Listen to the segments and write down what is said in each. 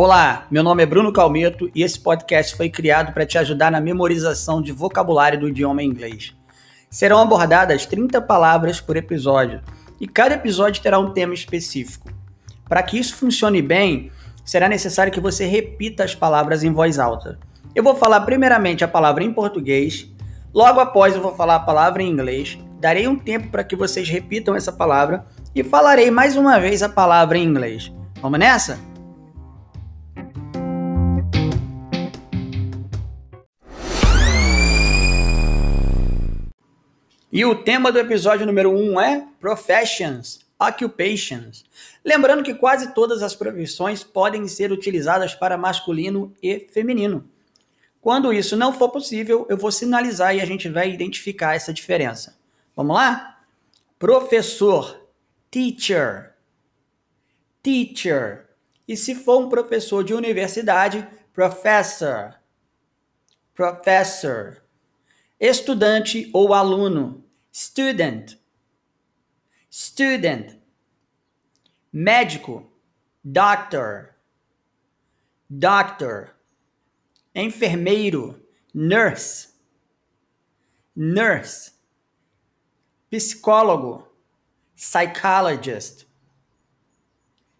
Olá, meu nome é Bruno Calmeto e esse podcast foi criado para te ajudar na memorização de vocabulário do idioma inglês. Serão abordadas 30 palavras por episódio e cada episódio terá um tema específico. Para que isso funcione bem, será necessário que você repita as palavras em voz alta. Eu vou falar primeiramente a palavra em português, logo após eu vou falar a palavra em inglês, darei um tempo para que vocês repitam essa palavra e falarei mais uma vez a palavra em inglês. Vamos nessa? E o tema do episódio número 1 um é Professions, Occupations. Lembrando que quase todas as profissões podem ser utilizadas para masculino e feminino. Quando isso não for possível, eu vou sinalizar e a gente vai identificar essa diferença. Vamos lá? Professor, teacher, teacher. E se for um professor de universidade, professor, professor estudante ou aluno, student, student, médico, doctor, doctor, enfermeiro, nurse, nurse, psicólogo, psychologist,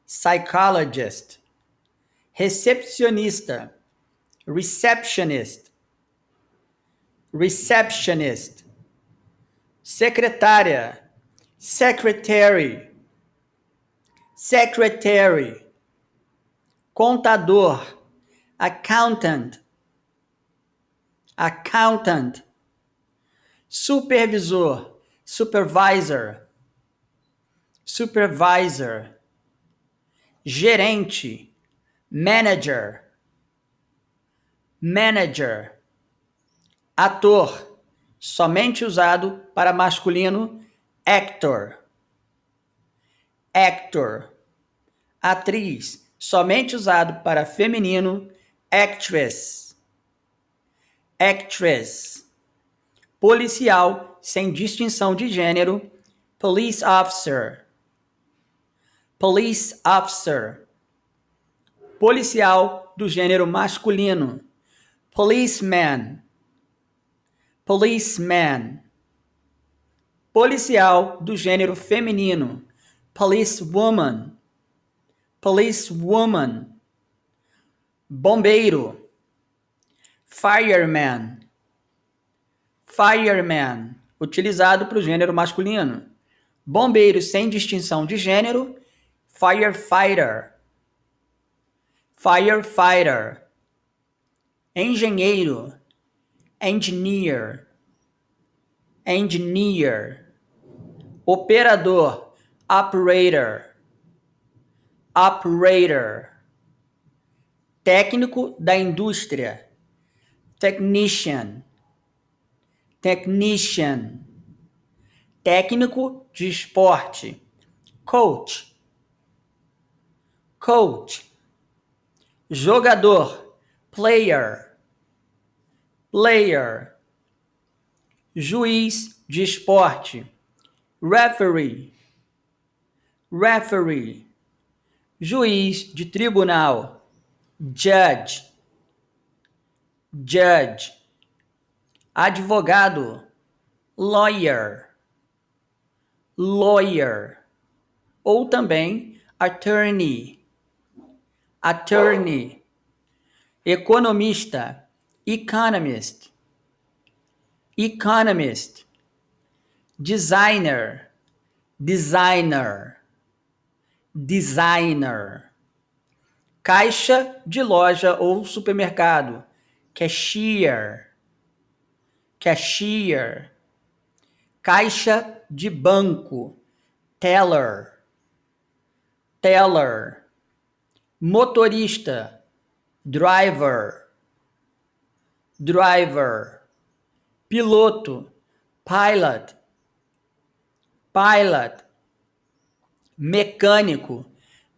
psychologist, recepcionista, receptionist, receptionist, secretária, secretary, secretary, contador, accountant, accountant, supervisor, supervisor, supervisor, gerente, manager, manager. Ator, somente usado para masculino, actor. Actor. Atriz, somente usado para feminino, actress. Actress. Policial, sem distinção de gênero, police officer. Police officer. Policial do gênero masculino, policeman policeman. Policial do gênero feminino, policewoman. Policewoman. Bombeiro, fireman. Fireman, utilizado para o gênero masculino. Bombeiro sem distinção de gênero, firefighter. Firefighter. Engenheiro, engineer, engineer, operador, operator, operator, técnico da indústria, technician, technician, técnico de esporte, coach, coach, jogador, player player, juiz de esporte, referee, referee, juiz de tribunal, judge, judge, advogado, lawyer, lawyer, ou também attorney, attorney, economista, economist, economist, designer, designer, designer, caixa de loja ou supermercado, cashier, cashier, caixa de banco, teller, teller, motorista, driver driver, piloto, pilot, pilot, mecânico,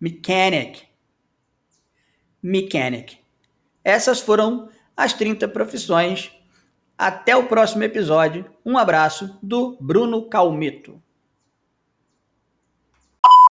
mechanic, mechanic. Essas foram as 30 profissões. Até o próximo episódio. Um abraço do Bruno Calmito.